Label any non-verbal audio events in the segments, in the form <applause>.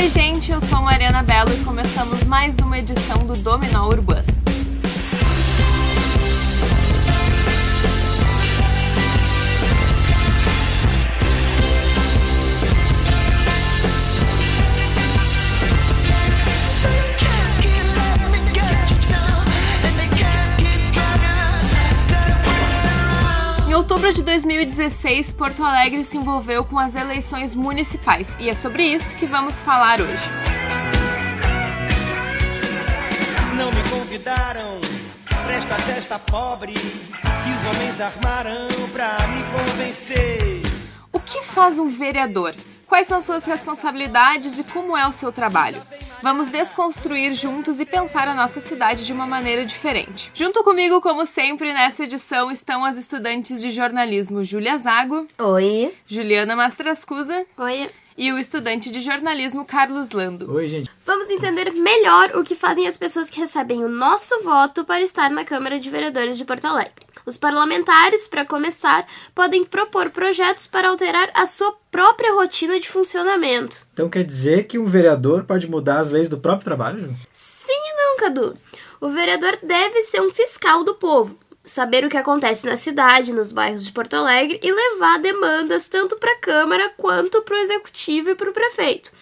Oi, gente, eu sou Mariana Belo e começamos mais uma edição do Dominó Urbano. Outubro de 2016, Porto Alegre se envolveu com as eleições municipais e é sobre isso que vamos falar hoje. Não me convidaram pra esta festa pobre que os homens armaram pra me convencer. O que faz um vereador? Quais são suas responsabilidades e como é o seu trabalho? Vamos desconstruir juntos e pensar a nossa cidade de uma maneira diferente. Junto comigo, como sempre, nessa edição estão as estudantes de jornalismo Júlia Zago, Oi. Juliana Mastrascusa Oi. e o estudante de jornalismo Carlos Lando. Oi, gente. Vamos entender melhor o que fazem as pessoas que recebem o nosso voto para estar na Câmara de Vereadores de Porto Alegre. Os parlamentares, para começar, podem propor projetos para alterar a sua própria rotina de funcionamento. Então quer dizer que um vereador pode mudar as leis do próprio trabalho, Ju? Sim e não, Cadu. O vereador deve ser um fiscal do povo, saber o que acontece na cidade, nos bairros de Porto Alegre e levar demandas tanto para a Câmara quanto para o Executivo e para o prefeito.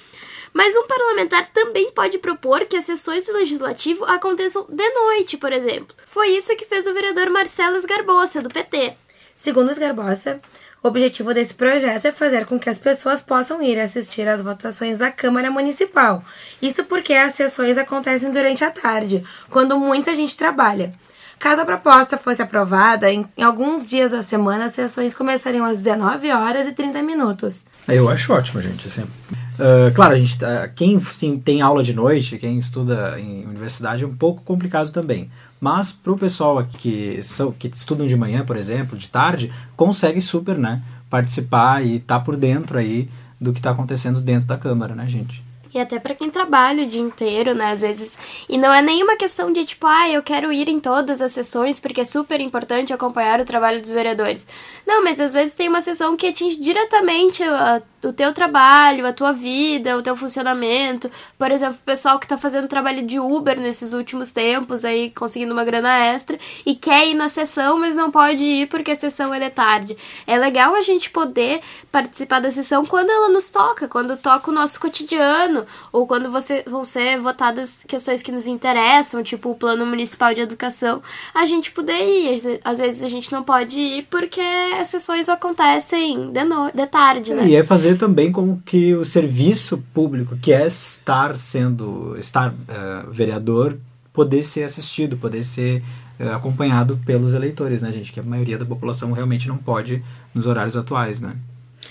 Mas um parlamentar também pode propor que as sessões do Legislativo aconteçam de noite, por exemplo. Foi isso que fez o vereador Marcelo Esgarbosa, do PT. Segundo os Garbosa, o objetivo desse projeto é fazer com que as pessoas possam ir assistir às votações da Câmara Municipal. Isso porque as sessões acontecem durante a tarde, quando muita gente trabalha. Caso a proposta fosse aprovada, em alguns dias da semana as sessões começariam às 19 horas e 30 minutos. Eu acho ótimo, gente. Assim, uh, claro, a gente, tá- quem sim, tem aula de noite, quem estuda em universidade, é um pouco complicado também. Mas para o pessoal que, são, que estudam de manhã, por exemplo, de tarde, consegue super né, participar e estar por dentro aí do que está acontecendo dentro da Câmara, né, gente? E até pra quem trabalha o dia inteiro, né, às vezes. E não é nenhuma questão de tipo, ah, eu quero ir em todas as sessões porque é super importante acompanhar o trabalho dos vereadores. Não, mas às vezes tem uma sessão que atinge diretamente a- o teu trabalho, a tua vida, o teu funcionamento. Por exemplo, o pessoal que tá fazendo trabalho de Uber nesses últimos tempos, aí conseguindo uma grana extra, e quer ir na sessão, mas não pode ir porque a sessão é de tarde. É legal a gente poder participar da sessão quando ela nos toca, quando toca o nosso cotidiano, ou quando você, vão ser votadas questões que nos interessam, tipo o Plano Municipal de Educação, a gente poder ir. Às vezes a gente não pode ir porque as sessões acontecem de, no... de tarde, né? E é fazer também com que o serviço público, que é estar sendo, estar eh, vereador, poder ser assistido, poder ser eh, acompanhado pelos eleitores, né, gente? Que a maioria da população realmente não pode nos horários atuais, né?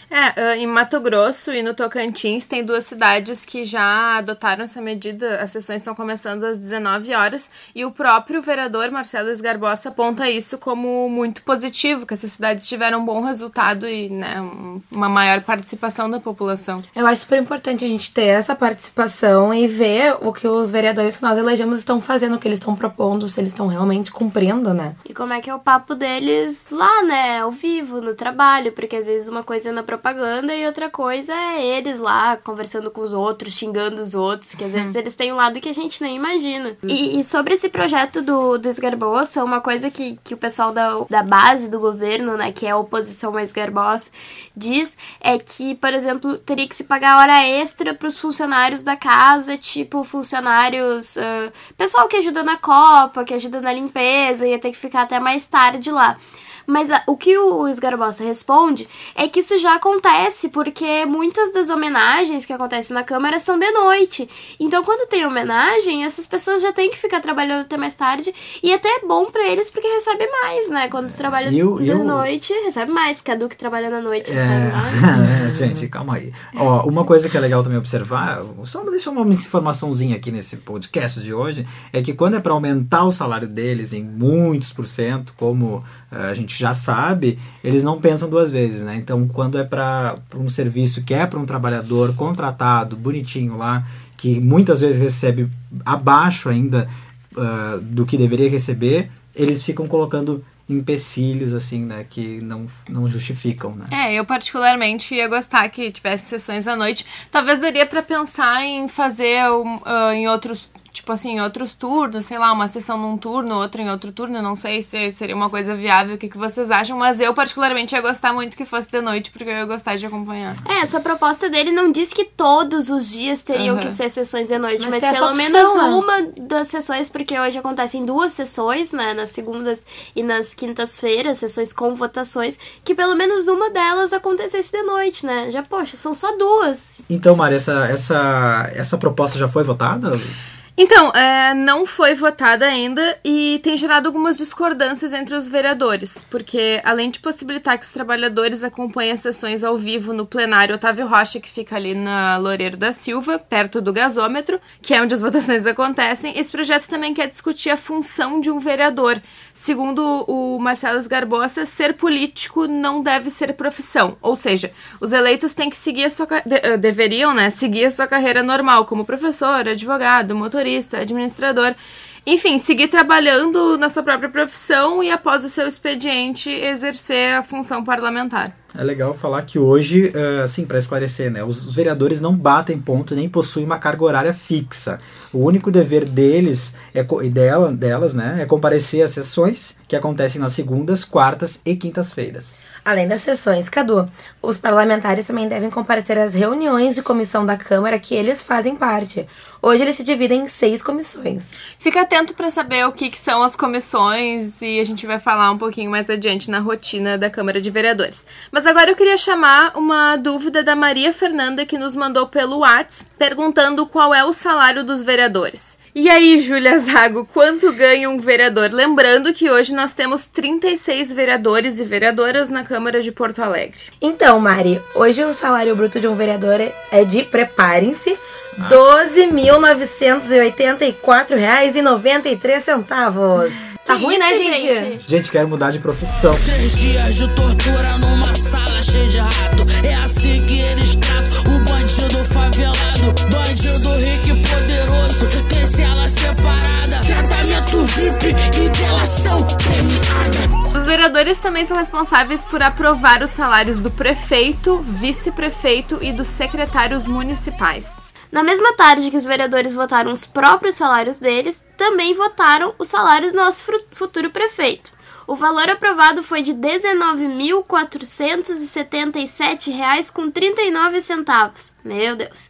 É, ah, em Mato Grosso e no Tocantins tem duas cidades que já adotaram essa medida. As sessões estão começando às 19 horas e o próprio vereador Marcelo Esgarbosa aponta isso como muito positivo, que essas cidades tiveram um bom resultado e né, um- uma maior participação da população. Eu acho super importante a gente ter essa participação e ver o que os vereadores que nós elegemos estão fazendo, o que eles estão propondo, se eles estão realmente cumprindo, né? E como é que é o papo deles lá, né? Ao vivo, no trabalho, porque às vezes uma coisa é na propaganda e outra coisa é eles lá conversando com os outros, xingando os outros, que às vezes eles têm um lado que a gente nem imagina. E, e sobre esse projeto do, do Esgarbosa, uma coisa que, que o pessoal da, da base do governo, né, que é a oposição mais Esgarbosa, diz é que, por exemplo, teria que se pagar hora extra para os funcionários da casa, tipo funcionários, ah, pessoal que ajuda na copa, que ajuda na limpeza, ia ter que ficar até mais tarde lá. Mas a- o que o Esgarbosa responde é que isso já acontece, porque muitas das homenagens que acontecem na Câmara são de noite. Então, quando tem homenagem, essas pessoas já têm que ficar trabalhando até mais tarde. E até é bom pra eles, porque recebe mais, né? Quando trabalha E eu- de eu- noite, recebe mais. Cadu que trabalha na noite, recebe <laughs> mais. É, gente, calma aí. Ó, uma coisa que é legal também observar, só deixar uma informaçãozinha aqui nesse podcast de hoje, é que quando é para aumentar o salário deles em muitos por cento, como a gente já sabe, eles não pensam duas vezes, né? Então, quando é para um serviço que é para um trabalhador contratado, bonitinho lá, que muitas vezes recebe abaixo ainda ah, do que deveria receber, eles ficam colocando empecilhos, assim, né, que não, não justificam, né? É, eu particularmente ia gostar que tivesse sessões à noite. Talvez daria pra pensar em fazer um, ah, em outros, tipo assim, em outros turnos, sei lá, uma sessão num turno, outra em outro turno, não sei se seria uma coisa viável, o que, que vocês acham, mas eu particularmente ia gostar muito que fosse de noite, porque eu ia gostar de acompanhar. É, essa proposta dele não diz que todos os dias teriam Aham. que ser sessões de noite, Mas mas, pelo opção, menos né? uma das sessões, porque hoje acontecem duas sessões, né, nas segundas e nas quintas-feiras, sessões com votações, que pelo menos uma delas acontecesse de noite, né? Já, poxa, são só duas. Então, Mari, essa, essa, essa proposta já foi votada? Então, é, não foi votada ainda e tem gerado algumas discordâncias entre os vereadores, porque além de possibilitar que os trabalhadores acompanhem as sessões ao vivo no plenário Otávio Rocha, que fica ali na Loureiro da Silva, perto do gasômetro, que é onde as <laughs> votações acontecem, esse projeto também quer discutir a função de um vereador. Segundo o Marcelo Garbosa, ser político não deve ser profissão, ou seja, os eleitos têm que seguir a sua de- eh, deveriam, né, seguir a sua carreira normal como professor, advogado, motorista, administrador, enfim, seguir trabalhando na sua própria profissão e após o seu expediente exercer a função parlamentar. É legal falar que hoje, eh, assim, para esclarecer, né, os vereadores não batem ponto nem possuem uma carga horária fixa. O único dever deles é, e dela, delas né, é comparecer às sessões que acontecem nas segundas, quartas e quintas-feiras. Além das sessões, Cadu, os parlamentares também devem comparecer às reuniões de comissão da Câmara que eles fazem parte. Hoje eles se dividem em seis comissões. Fica atento para saber o que, que são as comissões e a gente vai falar um pouquinho mais adiante na rotina da Câmara de Vereadores. Mas agora eu queria chamar uma dúvida da Maria Fernanda que nos mandou pelo Whats perguntando qual é o salário dos vereadores. E aí, Júlia Zago, quanto ganha um vereador? Lembrando que hoje nós temos 36 vereadores e vereadoras na Câmara de Porto Alegre. Então, Mari, hoje o salário bruto de um vereador é de, preparem-se, R$ 12.984,93. Tá Que ruim, né, isso, gente? Gente, quero mudar de profissão. Três dias de tortura numa sala cheia de rato. É assim que eles tratam o bandido favelado. Bandido rico vereadores também são responsáveis por aprovar os salários do prefeito, vice-prefeito e dos secretários municipais. Na mesma tarde que os vereadores votaram os próprios salários deles, também votaram os salários do nosso futuro prefeito. O valor aprovado foi de R$ 19.477,39. Meu Deus.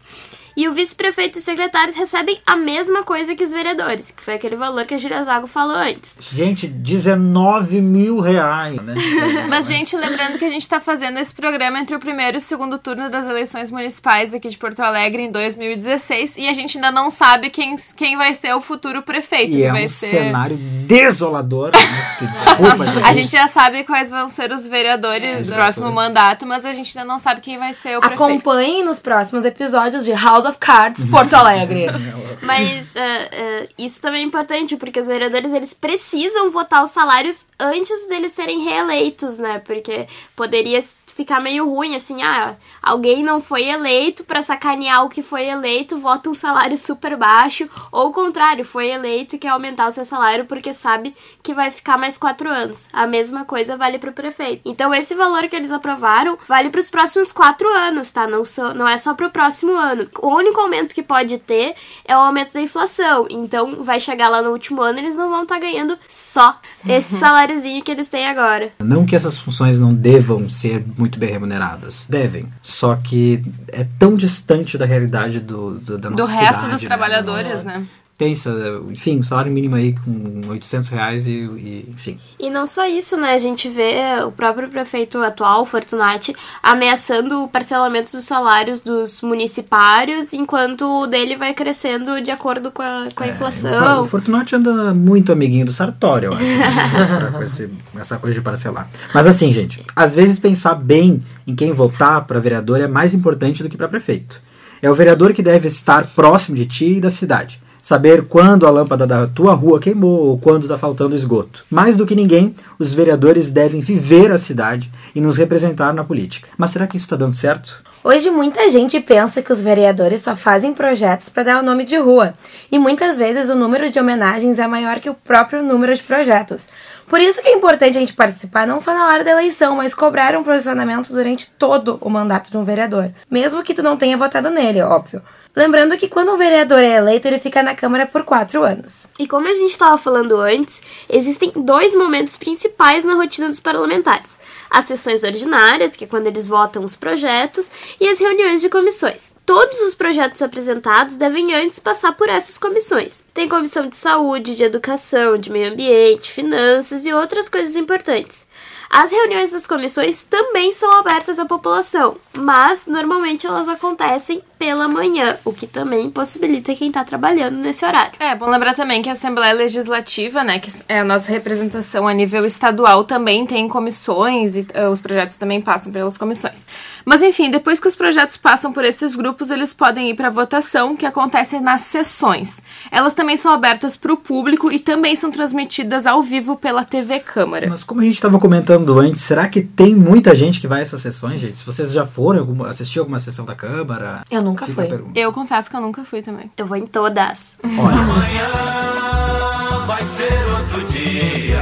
E o vice-prefeito e os secretários recebem a mesma coisa que os vereadores, que foi aquele valor que a Júlia Zago falou antes. Gente, 19 mil reais, né? <laughs> Mas, gente, lembrando que a gente tá fazendo esse programa entre o primeiro e o segundo turno das eleições municipais aqui de Porto Alegre em 2016 e a gente ainda não sabe quem, quem vai ser o futuro prefeito. E que é vai um ser... cenário desolador. Né? Desculpa, <laughs> gente. A gente já sabe quais vão ser os vereadores do Exato. próximo mandato, mas a gente ainda não sabe quem vai ser o prefeito. Acompanhem nos próximos episódios de House of Cards Porto Alegre. <laughs> Mas é, é, isso também é importante, porque os vereadores eles precisam votar os salários antes deles serem reeleitos, né? Porque poderia ficar meio ruim, assim, ah, alguém não foi eleito pra sacanear o que foi eleito, vota um salário super baixo, ou o contrário, foi eleito e quer aumentar o seu salário porque sabe que vai ficar mais quatro anos. A mesma coisa vale pro prefeito. Então esse valor que eles aprovaram vale pros próximos quatro anos, tá? Não, só, não é só pro próximo ano. O único aumento que pode ter é o aumento da inflação. Então vai chegar lá no último ano eles não vão estar ganhando só esse saláriozinho que eles têm agora. Não que essas funções não devam ser muito bem remuneradas. Devem. Só que é tão distante da realidade do, do, da nossa Do resto cidade, dos né? trabalhadores, Nossa. né? Pensa, enfim, um salário mínimo aí com 800 reais e, e, enfim. E não só isso, né? A gente vê o próprio prefeito atual, Fortunati, ameaçando o parcelamento dos salários dos municipários, enquanto o dele vai crescendo de acordo com a, com a O inflação. Fortunato anda muito amiguinho do Sartório, eu acho. né? <laughs> com esse- essa coisa de parcelar. Mas assim, gente, às vezes pensar bem em quem votar para vereador é mais importante do que para prefeito. É o vereador que deve estar próximo de ti e da cidade. Saber quando a lâmpada da tua rua queimou ou quando está faltando esgoto. Mais do que ninguém, os vereadores devem viver a cidade e nos representar na política. Mas será que isso está dando certo? Hoje muita gente pensa que os vereadores só fazem projetos para dar o nome de rua, e muitas vezes o número de homenagens é maior que o próprio número de projetos. Por isso que é importante a gente participar não só na hora da eleição, mas cobrar um posicionamento durante todo o mandato de um vereador, mesmo que tu não tenha votado nele, óbvio. Lembrando que quando um vereador é eleito, ele fica na Câmara por quatro anos. E como a gente estava falando antes, existem dois momentos principais na rotina dos parlamentares: as sessões ordinárias, que é quando eles votam os projetos, e as reuniões de comissões. Todos os projetos apresentados devem antes passar por essas comissões. Tem comissão de saúde, de educação, de meio ambiente, finanças e outras coisas importantes. As reuniões das comissões também são abertas à população, mas normalmente elas acontecem pela manhã, o que também possibilita quem está trabalhando nesse horário. É, bom lembrar também que a Assembleia Legislativa, né, que é a nossa representação a nível estadual, também tem comissões e uh, os projetos também passam pelas comissões. Mas enfim, depois que os projetos passam por esses grupos, eles podem ir para votação, que acontece nas sessões. Elas também são abertas para o público e também são transmitidas ao vivo pela TV Câmara. Mas como a gente estava comentando antes, será que tem muita gente que vai a essas sessões, gente? Se vocês já foram assistir alguma sessão da Câmara? Eu nunca fica fui. Eu confesso que eu nunca fui também. Eu vou em todas. Olha, Amanhã vai ser outro dia.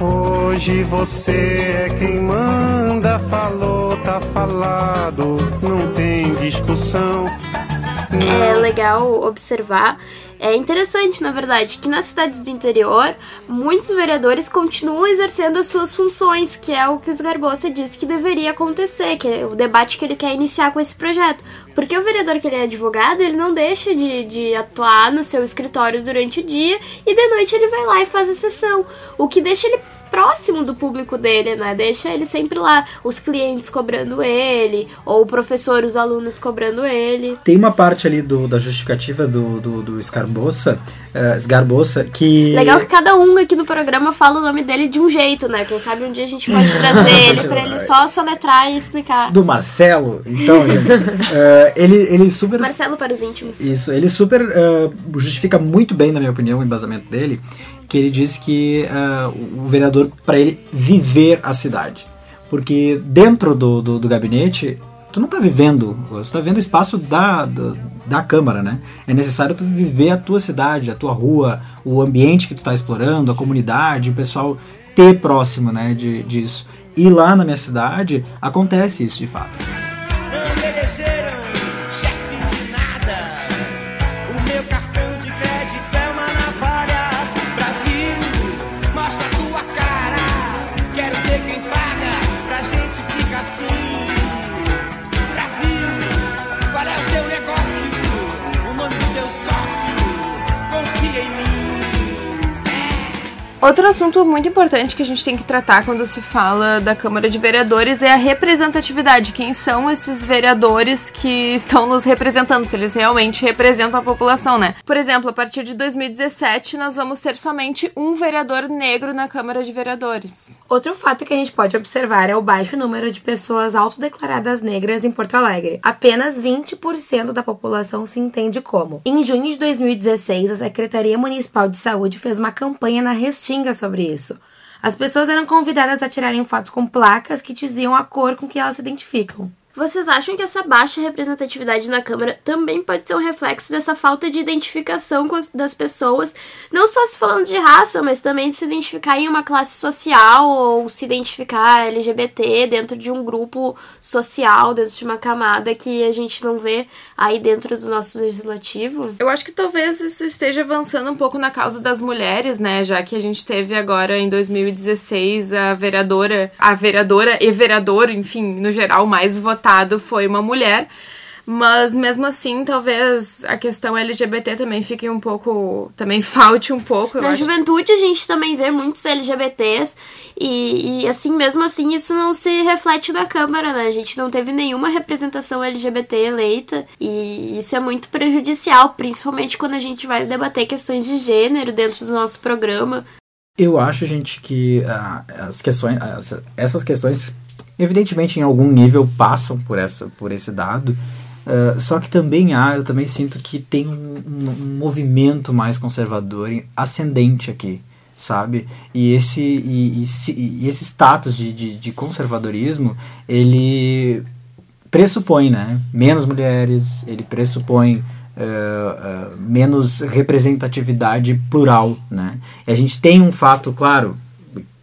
Hoje você é quem manda, falou, tá falado, não tem discussão. É legal observar. É interessante, na verdade, que nas cidades do interior, muitos vereadores continuam exercendo as suas funções, que é o que os Garbosa disse que deveria acontecer, que é o debate que ele quer iniciar com esse projeto. Porque o vereador que ele é advogado, ele não deixa de, de atuar no seu escritório durante o dia e de noite ele vai lá e faz a sessão. O que deixa ele próximo do público dele, né? Deixa ele sempre lá, os clientes cobrando ele, ou o professor, os alunos cobrando ele. tem uma parte ali do, da justificativa do, do, do Scarbossa, eh, Sgarbossa, que... Legal que cada um aqui no programa fala o nome dele de um jeito, né? Quem sabe um dia a gente pode <laughs> trazer ele pra ele só soletrar e explicar. Do Marcelo, então, gente, eh, ele, ele super... Marcelo para os íntimos. Isso, ele super eh, justifica muito bem, na minha opinião, o embasamento dele, que ele diz que eh, o vereador, para ele viver a cidade. Porque dentro do, do, do gabinete, tu não tá vivendo, tu tá vendo o espaço da, da, da Câmara, né? É necessário tu viver a tua cidade, a tua rua, o ambiente que tu tá explorando, a comunidade, o pessoal ter próximo, né, de, disso. E lá na minha cidade acontece isso de fato. Outro assunto muito importante que a gente tem que tratar quando se fala da Câmara de Vereadores é a representatividade. Quem são esses vereadores que estão nos representando? Se eles realmente representam a população, né? Por exemplo, a partir de 2017, nós vamos ter somente um vereador negro na Câmara de Vereadores. Outro fato que a gente pode observar é o baixo número de pessoas autodeclaradas negras em Porto Alegre. Apenas 20% da população se entende como. Em junho de 2016, a Secretaria Municipal de Saúde fez uma campanha na Restinga sobre isso. As pessoas eram convidadas a tirarem fotos com placas que diziam a cor com que elas se identificam. Vocês acham que essa baixa representatividade na Câmara também pode ser um reflexo dessa falta de identificação das pessoas, não só se falando de raça, mas também de se identificar em uma classe social ou se identificar LGBT dentro de um grupo social, dentro de uma camada que a gente não vê aí dentro do nosso legislativo? Eu acho que talvez isso esteja avançando um pouco na causa das mulheres, né? Já que a gente teve agora em 2016 a vereadora, a vereadora e vereador, enfim, no geral, mais votado foi uma mulher. Mas mesmo assim, talvez a questão LGBT também fique um pouco. também <laughs> falte um pouco. Eu Na acho. juventude a gente também vê muitos LGBTs e, e assim, mesmo assim, isso não se reflete na Câmara, né? A gente não teve nenhuma representação LGBT eleita e isso é muito prejudicial, principalmente quando a gente vai debater questões de gênero dentro do nosso programa. Eu acho, gente, que ah, as questões, as- essas questões, evidentemente, em algum nível passam por essa, por esse dado. ah, só que também há, eu também sinto que tem um, um- movimento mais conservador ascendente aqui, sabe? E esse, e, e e esse status de, de, de conservadorismo, ele pressupõe, né? Menos mulheres, ele pressupõe eh, eh, menos representatividade plural, né? E a gente tem um fato, claro,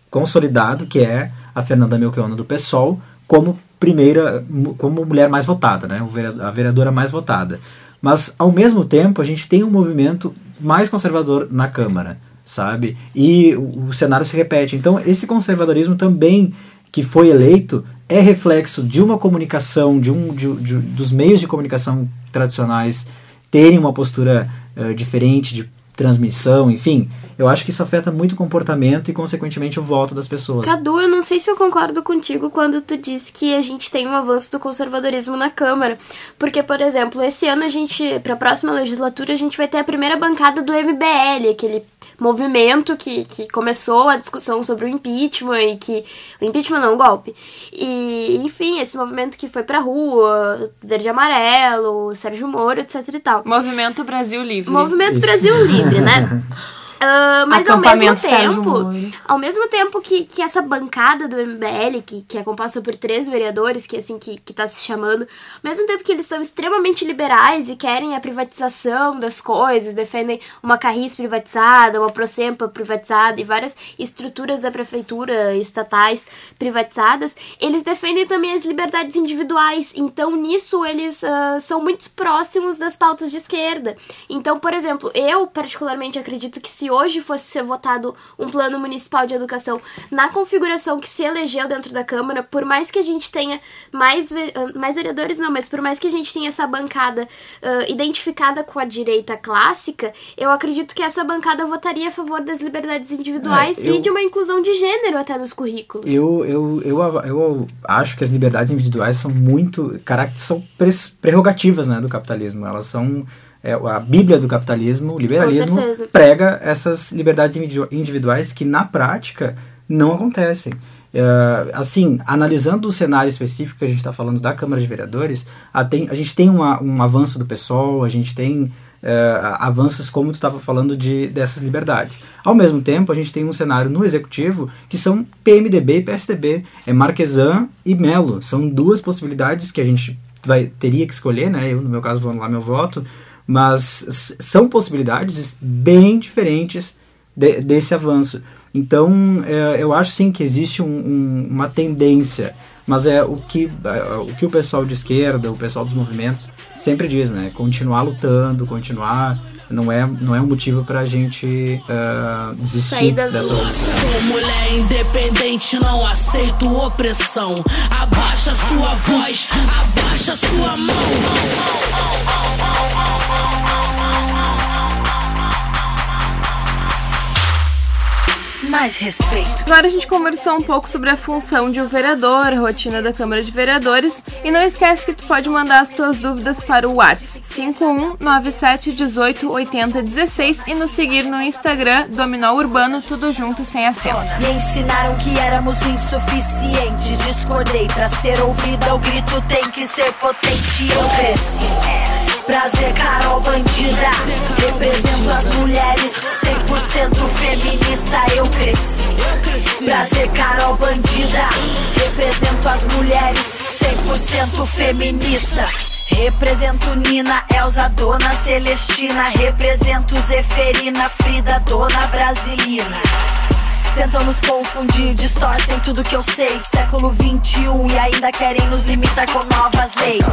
consolidado, que é a Fernanda Melchiona do PSOL como primeira, como mulher mais votada, né? A vereadora mais votada. Mas, ao mesmo tempo, a gente tem um movimento mais conservador na Câmara, sabe? E o, cenário se repete. Então, esse conservadorismo também que foi eleito é reflexo de uma comunicação, de um de- de- dos meios de comunicação tradicionais terem uma postura eh, diferente de transmissão, enfim. Eu acho que isso afeta muito o comportamento e, consequentemente, o voto das pessoas. Cadu, eu não sei se eu concordo contigo quando tu diz que a gente tem um avanço do conservadorismo na Câmara. Porque, por exemplo, esse ano a gente, pra próxima legislatura, a gente vai ter a primeira bancada do MBL, aquele movimento que, que começou a discussão sobre o impeachment e que. O impeachment não, o golpe. E, enfim, esse movimento que foi pra rua, verde e amarelo, Sérgio Moro, etc e tal. Movimento Brasil Livre. Movimento Brasil Livre, né? <laughs> Ah, mas ao mesmo tempo, ao mesmo tempo que, que essa bancada do MBL, que, que é composta por três vereadores, que assim que, que tá se chamando, ao mesmo tempo que eles são extremamente liberais e querem a privatização das coisas, defendem uma carris privatizada, uma Procempa privatizada e várias estruturas da prefeitura estatais privatizadas, eles defendem também as liberdades individuais. Então, nisso, eles ah, são muito próximos das pautas de esquerda. Então, por exemplo, eu particularmente acredito que se hoje fosse ser votado um plano municipal de educação na configuração que se elegeu dentro da Câmara, por mais que a gente tenha mais, ah, mais vereadores, não, mas por mais que a gente tenha essa bancada ah, identificada com a direita clássica, eu acredito que essa bancada votaria a favor das liberdades individuais É, eu- e de uma inclusão de gênero até nos currículos. Eu, eu, eu, eu acho que as liberdades individuais são muito. são prerrogativas né, do capitalismo. Elas são. É, a Bíblia do capitalismo, o liberalismo, prega essas liberdades individu- individuais que na prática não acontecem. É, assim, analisando o cenário específico que a gente está falando da Câmara de Vereadores, a, tem- a gente tem uma- um avanço do PSOL, a gente tem é, avanços como tu estava falando de dessas liberdades. Ao mesmo tempo, a gente tem um cenário no executivo que são PMDB e PSDB, é Marquesan e Melo. São duas possibilidades que a gente vai teria que escolher, né? Eu no meu caso vou anular meu voto, mas são possibilidades bem diferentes de- desse avanço. Então, é, eu acho sim que existe um- um- uma tendência, mas é o que, é, o que o pessoal de esquerda, o pessoal dos movimentos sempre diz, né? Continuar lutando, continuar não é, não é um motivo para a gente ah, desistir Sair das dessa. Sou mulher independente, não aceito opressão. Abaixa sua voz, abaixa sua mão. Mais respeito. Agora a gente conversou um pouco sobre a função de um vereador, a rotina da Câmara de Vereadores. E não esquece que tu pode mandar as tuas dúvidas para o WhatsApp 5197 18 80 16 e nos seguir no Instagram Dominó Urbano, tudo junto sem acento. Me ensinaram que éramos insuficientes. Discordei pra ser ouvida. O grito tem que ser potente. Eu cresci. Prazer, Carol Bandida. Represento as mulheres 100% feminista. Eu cresci. Prazer, Carol Bandida. Represento as mulheres 100% feminista. Represento Nina, Elza, Dona Celestina. Represento Zeferina, Frida, Dona Brasilina. Tentam nos confundir, distorcem tudo que eu sei. Século 21 e ainda querem nos limitar com novas leis.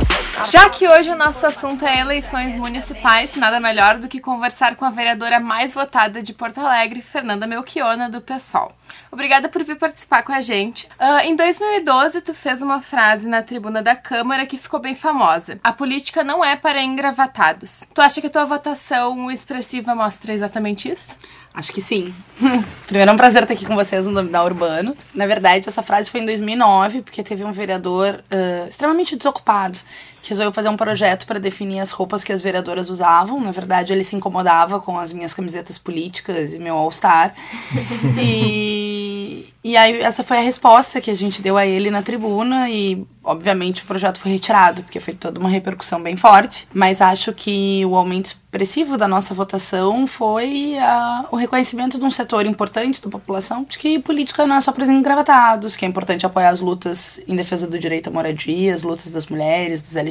Já que hoje o nosso assunto é eleições municipais, nada melhor do que conversar com a vereadora mais votada de Porto Alegre, Fernanda Melchiona, do PSOL. Obrigada por vir participar com a gente. Ah, em 2012, tu fez uma frase na tribuna da Câmara que ficou bem famosa. A política não é para engravatados. Tu acha que a tua votação expressiva mostra exatamente isso? Acho que sim. <laughs> Primeiro é um prazer estar aqui com vocês no Dominar Urbano. Na verdade, essa frase foi em 2009, porque teve um vereador ah, extremamente desocupado resolveu fazer um projeto para definir as roupas que as vereadoras usavam. Na verdade, ele se incomodava com as minhas camisetas políticas e meu All-Star. <laughs> e, E aí essa foi a resposta que a gente deu a ele na tribuna e obviamente o projeto foi retirado, porque foi toda uma repercussão bem forte, mas acho que o aumento expressivo da nossa votação foi ah, o reconhecimento de um setor importante da população de que política não é só para os engravatados, que é importante apoiar as lutas em defesa do direito à moradia, as lutas das mulheres, dos LGBTs,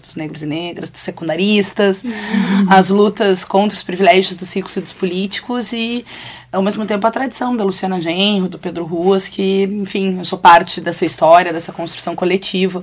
dos negros e negras, dos secundaristas, as lutas contra os privilégios dos ricos e dos políticos e ao mesmo tempo a tradição da Luciana Genro, do Pedro Ruas, que, enfim, eu sou parte dessa história, dessa construção coletiva,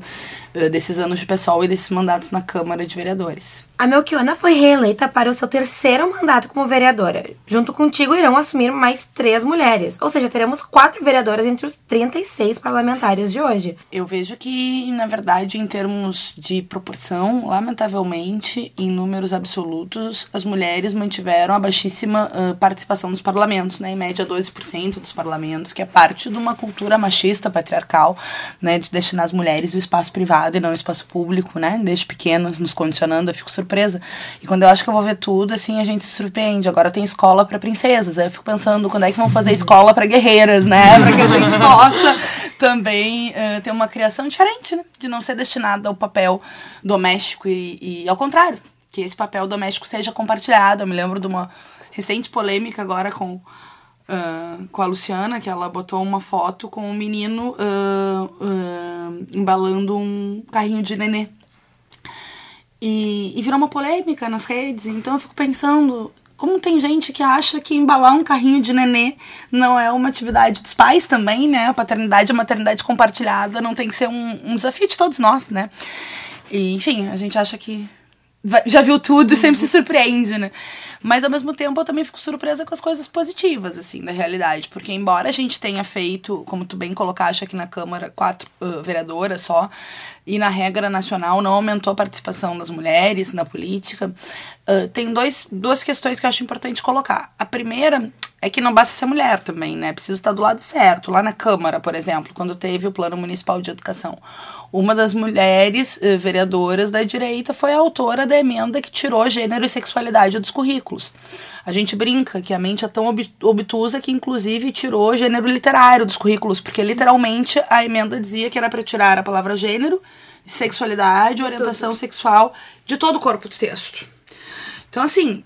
eh, desses anos de pessoal e desses mandatos na Câmara de Vereadores. A Melchiona foi reeleita para o seu terceiro mandato como vereadora. Junto contigo irão assumir mais três mulheres. Ou seja, teremos quatro vereadoras entre os 36 parlamentares de hoje. Eu vejo que, na verdade, em termos de proporção, lamentavelmente, em números absolutos, as mulheres mantiveram a baixíssima uh, participação nos parlamentos, né? Em média, 12% dos parlamentos, que é parte de uma cultura machista, patriarcal, né? De destinar as mulheres o espaço privado e não o espaço público, né? Desde pequenas, nos condicionando, eu fico surpresa. E quando eu acho que eu vou ver tudo, assim, a gente se surpreende. Agora tem escola para princesas. Aí eu fico pensando quando é que vão fazer escola para guerreiras, né? Para que a gente possa também uh, ter uma criação diferente, né? De não ser destinada ao papel doméstico e, e ao contrário, que esse papel doméstico seja compartilhado. Eu me lembro de uma recente polêmica agora com Uh, com a Luciana, que ela botou uma foto com um menino uh, uh, embalando um carrinho de nenê. E, e virou uma polêmica nas redes, então eu fico pensando. Como tem gente que acha que embalar um carrinho de nenê não é uma atividade dos pais também, né? A paternidade e a maternidade compartilhada não tem que ser um, um desafio de todos nós, né? E, enfim, a gente acha que já viu tudo e sempre se surpreende, né? Mas ao mesmo tempo eu também fico surpresa com as coisas positivas, assim, da realidade. Porque embora a gente tenha feito, como tu bem colocaste aqui na Câmara, quatro uh, vereadoras só, e na regra nacional não aumentou a participação das mulheres na política, uh, tem dois, duas questões que eu acho importante colocar. A primeira é que não basta ser mulher também, né? Precisa estar do lado certo. Lá na Câmara, por exemplo, quando teve o Plano Municipal de Educação, uma das mulheres eh, vereadoras da direita foi a autora da emenda que tirou gênero e sexualidade dos currículos. A gente brinca que a mente é tão ob- obtusa que, inclusive, tirou gênero literário dos currículos, porque literalmente a emenda dizia que era para tirar a palavra gênero, sexualidade, orientação sexual de todo o corpo do texto. Então, assim,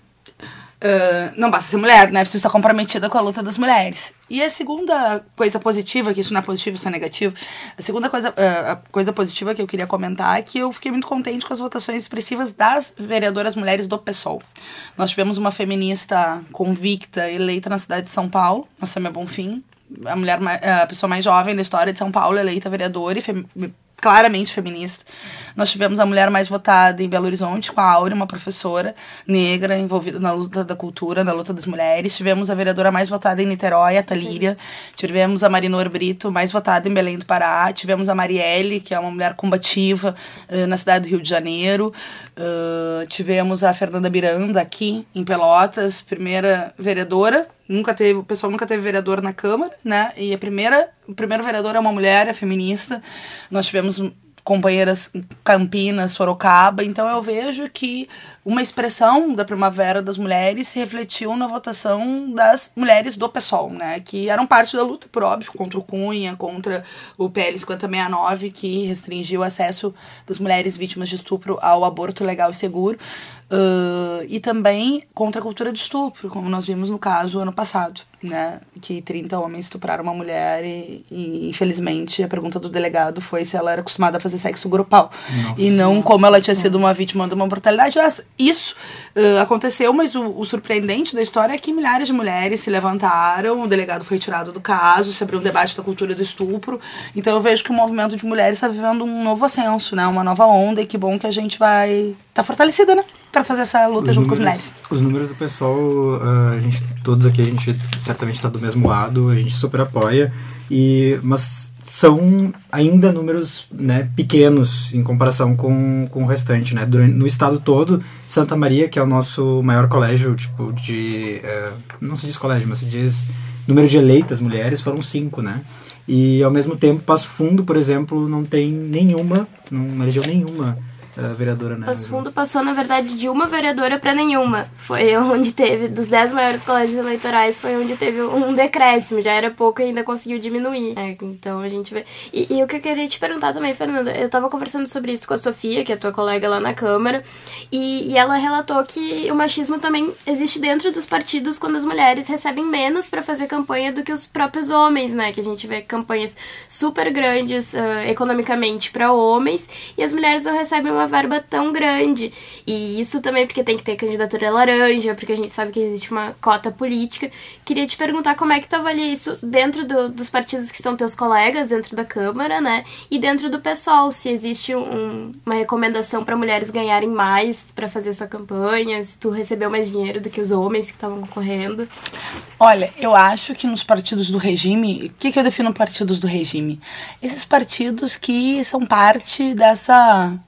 ah, não basta ser mulher, né? Precisa estar comprometida com a luta das mulheres. E a segunda coisa positiva, que isso não é positivo, isso é negativo, a segunda coisa, ah, a coisa positiva que eu queria comentar é que eu fiquei muito contente com as votações expressivas das vereadoras mulheres do PSOL. Nós tivemos uma feminista convicta eleita na cidade de São Paulo, nossa minha Bonfim, a mulher, a pessoa mais jovem da história de São Paulo, eleita vereadora e claramente feminista. Nós tivemos a mulher mais votada em Belo Horizonte, com a Áurea, uma professora negra envolvida na luta da cultura, na luta das mulheres. Tivemos a vereadora mais votada em Niterói, a Talíria. Tivemos a Marinor Brito, mais votada em Belém do Pará. Tivemos a Marielle, que é uma mulher combativa eh, na cidade do Rio de Janeiro. Eh, tivemos a Fernanda Miranda aqui em Pelotas, primeira vereadora nunca teve, o pessoal nunca teve vereador na Câmara, né? E a primeira, o primeiro vereador é uma mulher, é feminista. Nós tivemos companheiras Campinas, Sorocaba, então eu vejo que uma expressão da primavera das mulheres se refletiu na votação das mulheres do PSOL, né, que eram parte da luta, por óbvio, contra o Cunha, contra o PL 5069, que restringiu o acesso das mulheres vítimas de estupro ao aborto legal e seguro, uh, e também contra a cultura de estupro, como nós vimos no caso ano passado, né, que 30 homens estupraram uma mulher e, e, infelizmente a pergunta do delegado foi se ela era acostumada a fazer sexo grupal. E não como ela tinha sido uma vítima de uma brutalidade. Isso uh, aconteceu, mas o, o surpreendente da história é que milhares de mulheres se levantaram, o delegado foi retirado do caso, se abriu um debate da cultura do estupro. Então eu vejo que o movimento de mulheres está vivendo um novo ascenso, né, uma nova onda e que bom que a gente vai tá fortalecida, né, para fazer essa luta junto com as mulheres. Os números do pessoal, ah, a gente, todos aqui, a gente certamente está do mesmo lado, a gente super apoia, e, mas são ainda números né, pequenos em comparação com, com o restante. Né? Durante, no estado todo, Santa Maria, que é o nosso maior colégio, tipo, de. eh, não se diz colégio, mas se diz número de eleitas mulheres, foram cinco, né? E ao mesmo tempo, Passo Fundo, por exemplo, não tem nenhuma, não elegeu nenhuma uh, vereadora, né? Passo Fundo passou, na verdade, de uma vereadora para nenhuma. Foi onde teve, dos dez maiores colégios eleitorais, foi onde teve um decréscimo. Já era pouco e ainda conseguiu diminuir. É, então a gente vê. E, e o que eu queria te perguntar também, Fernanda, eu tava conversando sobre isso com a Sofia, que é tua colega lá na Câmara, e, e ela relatou que o machismo também existe dentro dos partidos quando as mulheres recebem menos para fazer campanha do que os próprios homens, né? Que a gente vê campanhas super grandes uh, economicamente para homens e as mulheres não recebem uma verba tão grande. E isso também porque tem que ter candidatura laranja, porque a gente sabe que existe uma cota política. Queria te perguntar como é que tu avalia isso dentro do, dos partidos que são teus colegas, dentro da Câmara, né? E dentro do PSOL, se existe um, uma recomendação para mulheres ganharem mais para fazer essa campanha, se tu recebeu mais dinheiro do que os homens que estavam concorrendo. Olha, eu acho que nos partidos do regime, o que, que eu defino partidos do regime? Esses partidos que são parte dessa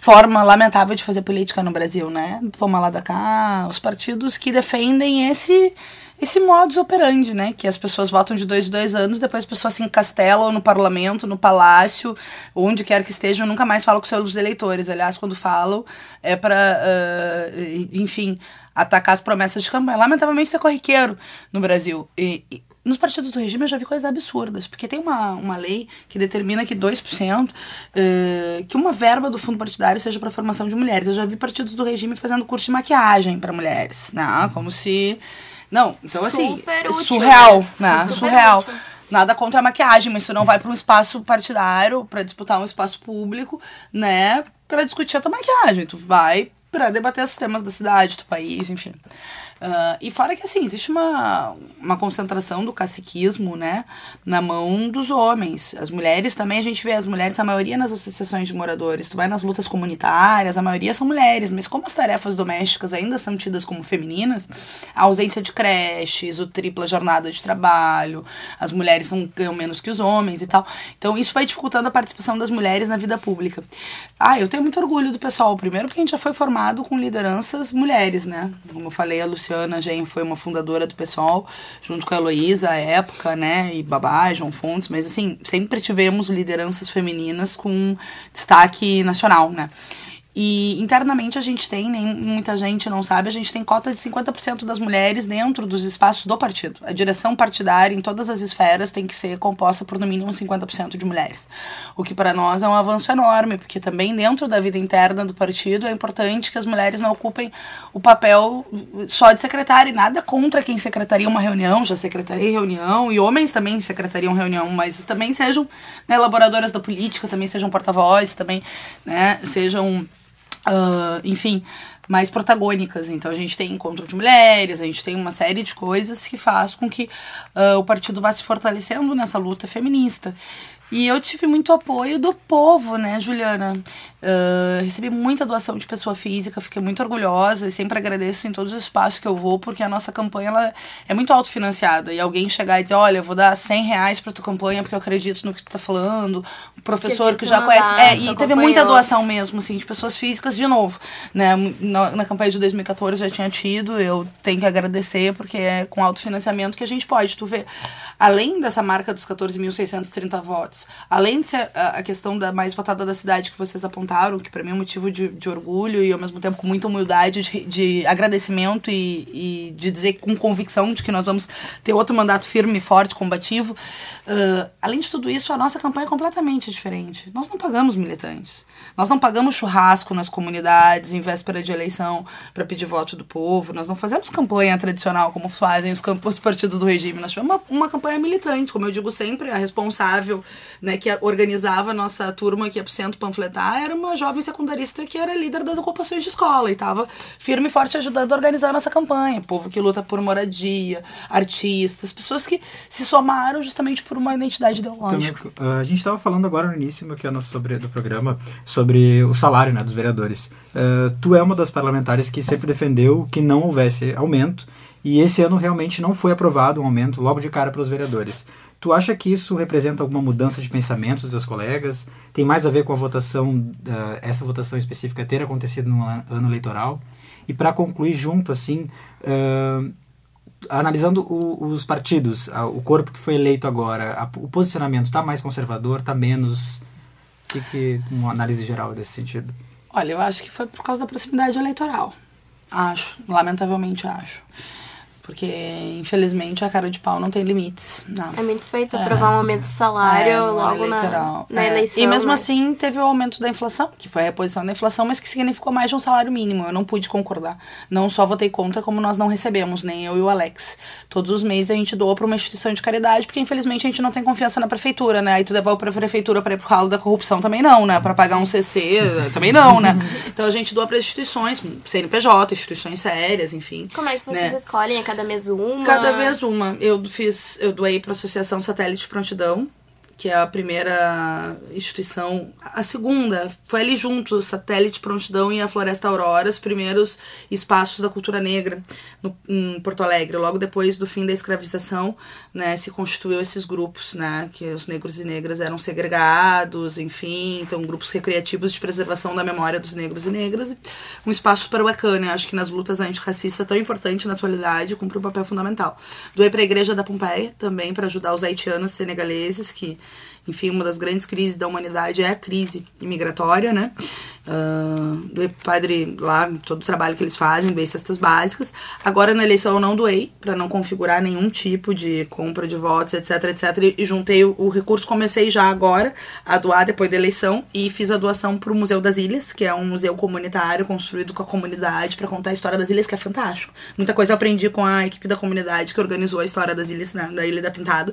forma lamentável de fazer política no Brasil, né? Toma lá da cá, os partidos que defendem esse esse modus operandi, né? Que as pessoas votam de dois em dois anos, depois as pessoas se encastelam no parlamento, no palácio, onde quer que estejam, nunca mais falam com seus eleitores. Aliás, quando falam, é para, uh, enfim, atacar as promessas de campanha. Lamentavelmente, isso é corriqueiro no Brasil. E, e, nos partidos do regime eu já vi coisas absurdas, porque tem uma, uma lei que determina que 2%, uh, que uma verba do fundo partidário seja para formação de mulheres. Eu já vi partidos do regime fazendo curso de maquiagem para mulheres, né? Como se não, então assim, Super é útil, surreal, né? né? Surreal. útil. Nada contra a maquiagem, mas você não vai para um espaço partidário para disputar um espaço público, né? Para discutir a tua maquiagem. Tu vai para debater os temas da cidade, do país, enfim. Ah, e fora que, assim, existe uma, uma concentração do caciquismo, né, na mão dos homens. As mulheres também, a gente vê as mulheres, a maioria nas associações de moradores. Tu vai nas lutas comunitárias, a maioria são mulheres, mas como as tarefas domésticas ainda são tidas como femininas, a ausência de creches, o tripla jornada de trabalho, as mulheres são, ganham menos que os homens e tal. Então, isso vai dificultando a participação das mulheres na vida pública. Ah, eu tenho muito orgulho do pessoal. Primeiro porque a gente já foi formado com lideranças mulheres, né? Como eu falei, a Luciana Gen foi uma fundadora do pessoal, junto com a Heloísa, à época, né? E Babá, João Fontes. Mas, assim, sempre tivemos lideranças femininas com destaque nacional, né? E internamente a gente tem, nem muita gente não sabe, a gente tem cota de 50% das mulheres dentro dos espaços do partido. A direção partidária em todas as esferas tem que ser composta por no mínimo 50% de mulheres. O que para nós é um avanço enorme, porque também dentro da vida interna do partido é importante que as mulheres não ocupem o papel só de secretária, e nada contra quem secretaria uma reunião, já secretaria reunião, e homens também secretariam reunião, mas também sejam né, elaboradoras da política, também sejam porta-voz, também né, sejam ah, enfim, mais protagônicas. Então a gente tem encontro de mulheres, a gente tem uma série de coisas que faz com que ah, o partido vá se fortalecendo nessa luta feminista. E eu tive muito apoio do povo, né, Juliana? Ah, recebi muita doação de pessoa física, fiquei muito orgulhosa e sempre agradeço em todos os espaços que eu vou, porque a nossa campanha ela é muito autofinanciada. E alguém chegar e dizer: Olha, eu vou dar 100 reais pra tua campanha porque eu acredito no que tu tá falando. O professor que já conhece. É, e teve muita doação mesmo, assim, de pessoas físicas, de novo. Né? Na, na campanha de 2014 já tinha tido, eu tenho que agradecer, porque é com autofinanciamento que a gente pode. Tu vê, além dessa marca dos 14.630 votos, além de ser a, a questão da mais votada da cidade que vocês apontaram, que para mim é um motivo de, de orgulho e ao mesmo tempo com muita humildade, de, de agradecimento e, e de dizer com convicção de que nós vamos ter outro mandato firme, forte, combativo. Ah, além de tudo isso, a nossa campanha é completamente diferente. Nós não pagamos militantes. Nós não pagamos churrasco nas comunidades em véspera de eleição para pedir voto do povo. Nós não fazemos campanha tradicional como fazem os, os partidos do regime. Nós tivemos uma, uma campanha militante, como eu digo sempre, a responsável né, que organizava a nossa turma ia pro centro panfletar era uma jovem secundarista que era líder das ocupações de escola e estava firme e forte ajudando a organizar a nossa campanha. Povo que luta por moradia, artistas, pessoas que se somaram justamente por uma identidade ideológica. Também, uh, a gente estava falando agora no início que é sobre, do programa sobre o salário né, dos vereadores. Uh, tu é uma das parlamentares que sempre defendeu que não houvesse aumento e esse ano realmente não foi aprovado um aumento logo de cara para os vereadores. Tu acha que isso representa alguma mudança de pensamento dos seus colegas? Tem mais a ver com a votação, uh, essa votação específica ter acontecido no an- ano eleitoral? E para concluir junto, assim, uh, analisando o- os partidos, a- o corpo que foi eleito agora, a- o posicionamento está mais conservador, está menos? O que, que uma análise geral desse sentido? Olha, eu acho que foi por causa da proximidade eleitoral. Acho, lamentavelmente acho. Porque, infelizmente, a cara de pau não tem limites. Não. É muito feito aprovar um aumento do salário É, logo na, na É. eleição. E mesmo né? assim teve o aumento da inflação, que foi a reposição da inflação, mas que significou mais de um salário mínimo. Eu não pude concordar. Não só votei contra, como nós não recebemos, nem eu e o Alex. Todos os meses a gente doa para uma instituição de caridade, porque infelizmente a gente não tem confiança na prefeitura, né? Aí tu devolve pra prefeitura para ir pro ralo da corrupção também não, né? Para pagar um CC <laughs> também não, né? Então a gente doa para instituições, CNPJ, instituições sérias, enfim. Como é que vocês né? escolhem? A cada mês uma? Cada vez uma. Eu fiz, eu doei para a Associação Satélite Prontidão, que é a primeira instituição, a segunda, foi ali junto, Satélite Prontidão e a Floresta Aurora, os primeiros espaços da cultura negra no, em Porto Alegre. Logo depois do fim da escravização, né, se constituiu esses grupos, né, que os negros e negras eram segregados, enfim, então grupos recreativos de preservação da memória dos negros e negras. Um espaço super bacana, acho que nas lutas antirracistas tão importante na atualidade, cumpre um papel fundamental. Doei para a Igreja da Pompeia também para ajudar os haitianos senegaleses que enfim, uma das grandes crises da humanidade é a crise imigratória, né? Pro padre lá, todo o trabalho que eles fazem, doei cestas básicas. Agora na eleição eu não doei, para não configurar nenhum tipo de compra de votos, etc, etc. E juntei o, o recurso, comecei já agora a doar depois da eleição e fiz a doação pro Museu das Ilhas, que é um museu comunitário construído com a comunidade para contar a história das ilhas, que é fantástico. Muita coisa eu aprendi com a equipe da comunidade que organizou a história das ilhas, né, da Ilha da Pintada.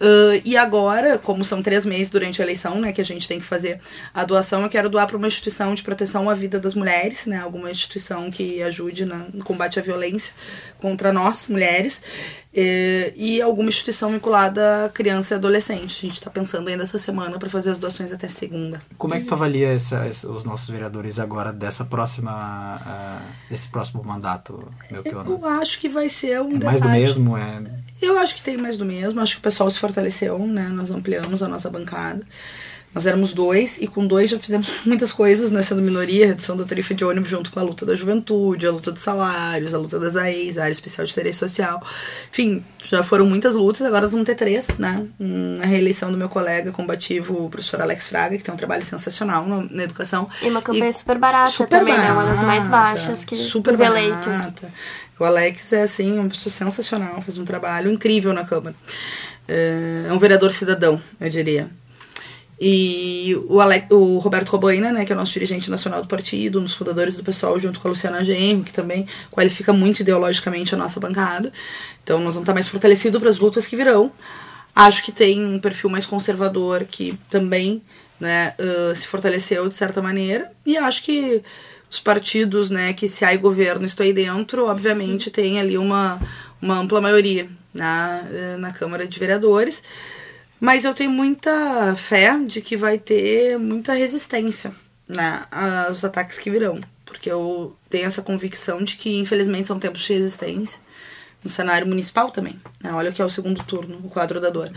Uh, e agora, como são três meses durante a eleição, né, que a gente tem que fazer a doação, eu quero doar para uma instituição de proteção à vida das mulheres, né, alguma instituição que ajude na- no combate à violência contra nós, mulheres, eh, e alguma instituição vinculada a criança e adolescente. A gente está pensando ainda essa semana para fazer as doações até segunda. Como é que tu avalia essa- os nossos vereadores agora dessa próxima, ah, desse próximo mandato, meu pior? Eu acho que vai ser um É mais do mesmo? É... Eu acho que tem mais do mesmo. Acho que o pessoal se fortaleceu, né? Nós ampliamos a nossa bancada. Nós éramos dois e com dois já fizemos <laughs> muitas coisas, né? Sendo minoria, redução da tarifa de ônibus junto com a luta da juventude, a luta dos salários, a luta das AES, a área especial de interesse social. Enfim, já foram muitas lutas, agora nós vamos ter três, né? Um, A reeleição do meu colega combativo, o professor Alex Fraga, que tem um trabalho sensacional na, na educação. E uma campanha super barata também, né? Uma das mais barata, baixas que super dos eleitos. barata. O Alex é, assim, uma pessoa sensacional, faz um trabalho incrível na Câmara. É um vereador cidadão, eu diria. E o, Alex, o Roberto Robaina, né, que é o nosso dirigente nacional do partido, um dos fundadores do pessoal, junto com a Luciana Genro, que também qualifica muito ideologicamente a nossa bancada. Então nós vamos estar mais fortalecidos para as lutas que virão. Acho que tem um perfil mais conservador que também né, ãh, se fortaleceu de certa maneira. E acho que os partidos, né, que se há governo estou aí dentro, obviamente tem ali uma, uma ampla maioria na, na Câmara de Vereadores. Mas eu tenho muita fé de que vai ter muita resistência né, aos ataques que virão. Porque eu tenho essa convicção de que, infelizmente, são tempos de resistência. No cenário municipal também. Né? Olha o que é o segundo turno, o quadro da dor.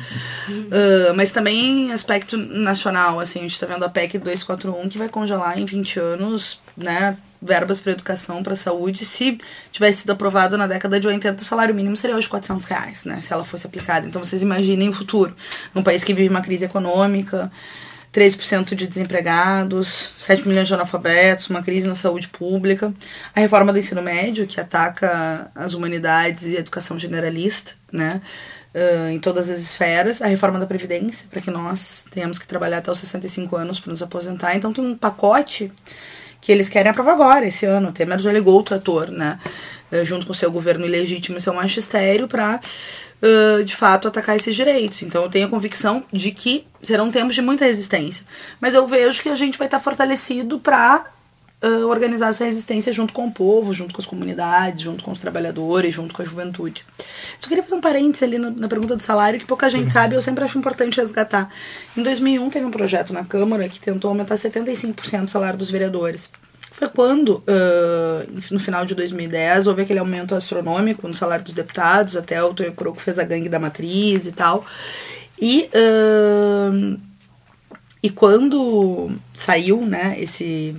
Ah, mas também em aspecto nacional, assim, a gente está vendo a PEC 241 que vai congelar em 20 anos, né? Verbas para educação, para saúde. Se tivesse sido aprovado na década de 80, o salário mínimo seria hoje 400 reais, né? Se ela fosse aplicada. Então vocês imaginem o futuro. Num país que vive uma crise econômica, 13% de desempregados, 7 milhões de analfabetos, uma crise na saúde pública, a reforma do ensino médio, que ataca as humanidades e a educação generalista, né? ah, em todas as esferas, a reforma da Previdência, para que nós tenhamos que trabalhar até os 65 anos para nos aposentar. Então tem um pacote que eles querem aprovar agora, esse ano. O Temer já ligou o trator, né? eh, Junto com seu governo ilegítimo e seu magistério, para, de fato, atacar esses direitos. Então, eu tenho a convicção de que serão tempos de muita resistência. Mas eu vejo que a gente vai estar fortalecido para organizar essa resistência junto com o povo, junto com as comunidades, junto com os trabalhadores, junto com a juventude. Só queria fazer um parênteses ali no- na pergunta do salário, que pouca gente sabe, eu sempre acho importante resgatar. Em 2001 teve um projeto na Câmara que tentou aumentar 75% o salário dos vereadores. Foi quando, ah, no final de 2010, houve aquele aumento astronômico no salário dos deputados, até o Tonho Croco fez a gangue da matriz e tal. E, ah, e quando saiu né, esse,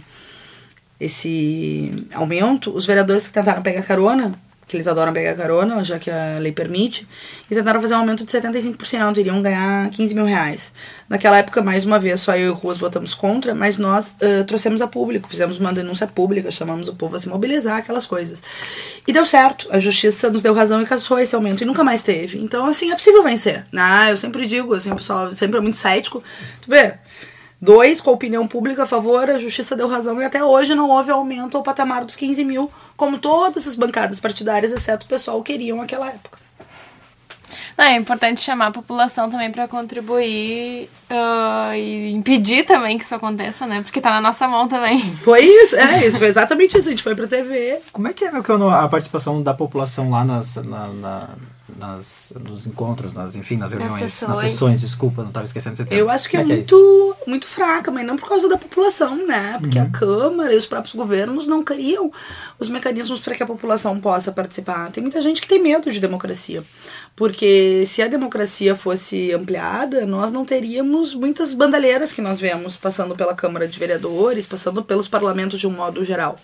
esse aumento, os vereadores que tentaram pegar carona que eles adoram pegar carona, já que a lei permite, e tentaram fazer um aumento de 75%, iriam ganhar 15 mil reais. Naquela época, mais uma vez, só eu e o Ruas votamos contra, mas nós uh, trouxemos a público, fizemos uma denúncia pública, chamamos o povo a se mobilizar, aquelas coisas. E deu certo, a justiça nos deu razão e caçou esse aumento, e nunca mais teve. Então, assim, é possível vencer. Ah, eu sempre digo, assim, o pessoal sempre é muito cético. Tu vê, Dois, com a opinião pública a favor, a justiça deu razão e até hoje não houve aumento ao patamar dos 15 mil, como todas as bancadas partidárias, exceto o pessoal, queriam naquela época. Não, é importante chamar a população também para contribuir uh, e impedir também que isso aconteça, né? Porque tá na nossa mão também. <laughs> Foi isso, é isso, foi exatamente isso. A gente foi pra TV. Como é que é meu, a participação da população lá nas, na- na- nas, nos encontros, nas, enfim, nas reuniões, nas sessões. sessões, desculpa, não estava esquecendo esse termo. Eu acho que é, Como muito, muito fraca, mas não por causa da população, né? Porque Uhum. a Câmara e os próprios governos não criam os mecanismos para que a população possa participar. Tem muita gente que tem medo de democracia. Porque se a democracia fosse ampliada, nós não teríamos muitas bandalheiras que nós vemos passando pela Câmara de Vereadores, passando pelos parlamentos de um modo geral.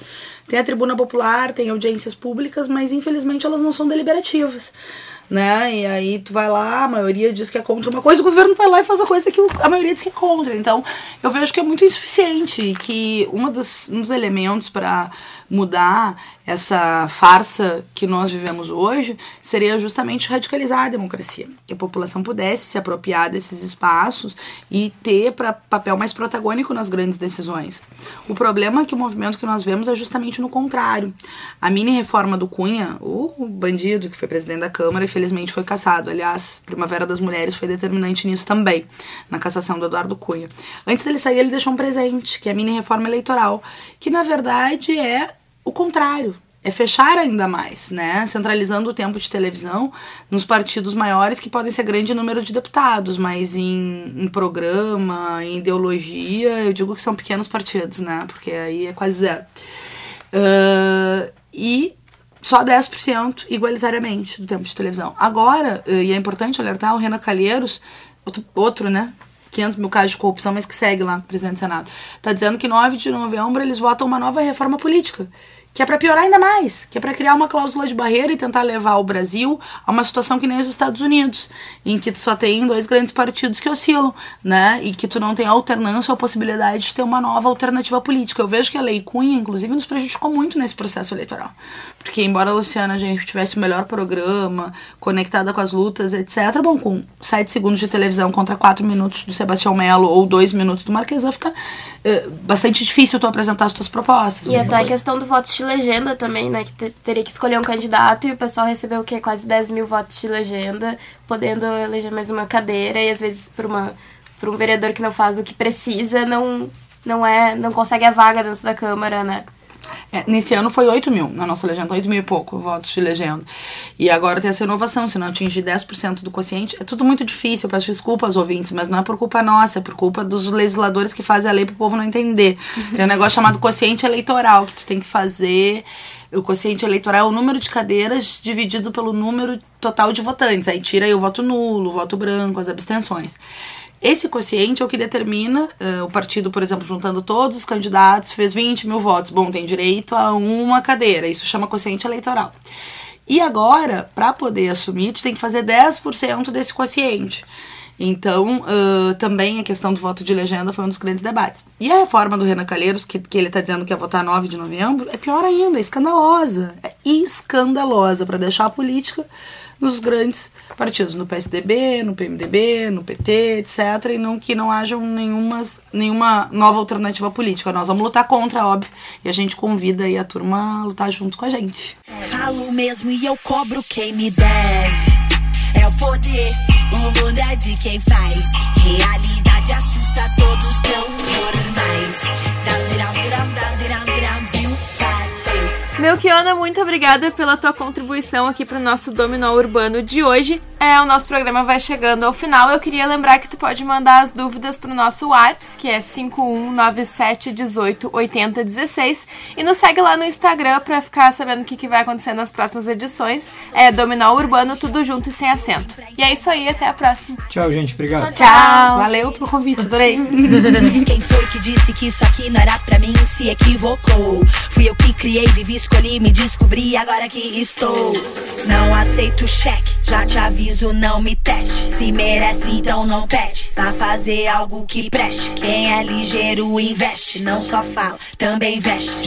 Tem a tribuna popular, tem audiências públicas, mas infelizmente elas não são deliberativas né? E aí tu vai lá, a maioria diz que é contra uma coisa, o governo vai lá e faz a coisa que a maioria diz que é contra. Então, eu vejo que é muito insuficiente que uma um dos elementos para mudar essa farsa que nós vivemos hoje seria justamente radicalizar a democracia, que a população pudesse se apropriar desses espaços e ter pra, papel mais protagônico nas grandes decisões. O problema é que o movimento que nós vemos é justamente no contrário. A mini reforma do Cunha, o bandido que foi presidente da Câmara, infelizmente foi cassado. Aliás, Primavera das Mulheres foi determinante nisso também, na cassação do Eduardo Cunha. Antes dele sair, ele deixou um presente, que é a mini reforma eleitoral, que na verdade é o contrário. É fechar ainda mais, né? Centralizando o tempo de televisão nos partidos maiores que podem ser grande número de deputados, mas em, em programa, em ideologia, eu digo que são pequenos partidos, né? Porque aí é quase zero. Ah, e só 10% igualitariamente do tempo de televisão. Agora, eh, e é importante alertar, o Renan Calheiros, outro, outro né? 500 mil casos de corrupção, mas que segue lá, presidente do Senado, tá dizendo que 9 de novembro eles votam uma nova reforma política. Que é para piorar ainda mais, que é para criar uma cláusula de barreira e tentar levar o Brasil a uma situação que nem os Estados Unidos, em que tu só tem dois grandes partidos que oscilam, né? E que tu não tem alternância ou possibilidade de ter uma nova alternativa política. Eu vejo que a Lei Cunha, inclusive, nos prejudicou muito nesse processo eleitoral. Porque, embora a Luciana gente tivesse o melhor programa, conectada com as lutas, etc., bom, com 7 segundos de televisão contra 4 minutos do Sebastião Melo ou 2 minutos do Marquesão, fica eh, bastante difícil tu apresentar as tuas propostas. E até a questão do voto legenda também, né? Que te- teria que escolher um candidato e o pessoal recebeu o quê? Quase 10 mil votos de legenda, podendo eleger mais uma cadeira e às vezes por, uma, por um vereador que não faz o que precisa, não, não, é, não consegue a vaga dentro da Câmara, né? É, nesse ano foi 8 mil na nossa legenda, 8 mil e pouco votos de legenda. E agora tem essa inovação, se não atingir 10% do quociente, é tudo muito difícil. Eu peço desculpa aos ouvintes, mas não é por culpa nossa, é por culpa dos legisladores que fazem a lei pro povo não entender. Tem um negócio chamado quociente eleitoral, que tu tem que fazer. O quociente eleitoral é o número de cadeiras dividido pelo número total de votantes. Aí tira aí o voto nulo, o voto branco, as abstenções. Esse quociente é o que determina eh, o partido, por exemplo, juntando todos os candidatos, fez 20 mil votos. Bom, tem direito a uma cadeira. Isso chama quociente eleitoral. E agora, para poder assumir, tu tem que fazer 10% desse quociente. Então, ãh, também a questão do voto de legenda foi um dos grandes debates. E a reforma do Renan Calheiros, que, que ele está dizendo que ia votar 9 de novembro, é pior ainda, é escandalosa. É escandalosa para deixar a política nos grandes partidos, no PSDB, no PMDB, no PT, etc. E não, que não haja nenhuma, nenhuma nova alternativa política. Nós vamos lutar contra, óbvio, e a gente convida aí a turma a lutar junto com a gente. Falo mesmo e eu cobro quem me deve. É o poder, o mundo é de quem faz. Realidade assusta todos tão normais. Down, down, down, down, down. Melchiona, muito obrigada pela tua contribuição aqui pro nosso Dominó Urbano de hoje. É, o nosso programa vai chegando ao final. Eu queria lembrar que tu pode mandar as dúvidas pro nosso WhatsApp, que é 5197188016. E nos segue lá no Instagram pra ficar sabendo o que, que vai acontecer nas próximas edições. É Dominó Urbano, tudo junto e sem acento. E é isso aí, até a próxima. Tchau, gente. Obrigado. Tchau! Valeu pelo convite, adorei. <laughs> Quem foi que disse que isso aqui não era pra mim se equivocou? Fui eu que criei, vivi, escolhi que me descobri agora que estou. Não aceito cheque, já te aviso, não me teste. Se merece, então não pede. Vá fazer algo que preste. Quem é ligeiro investe, não só fala, também veste.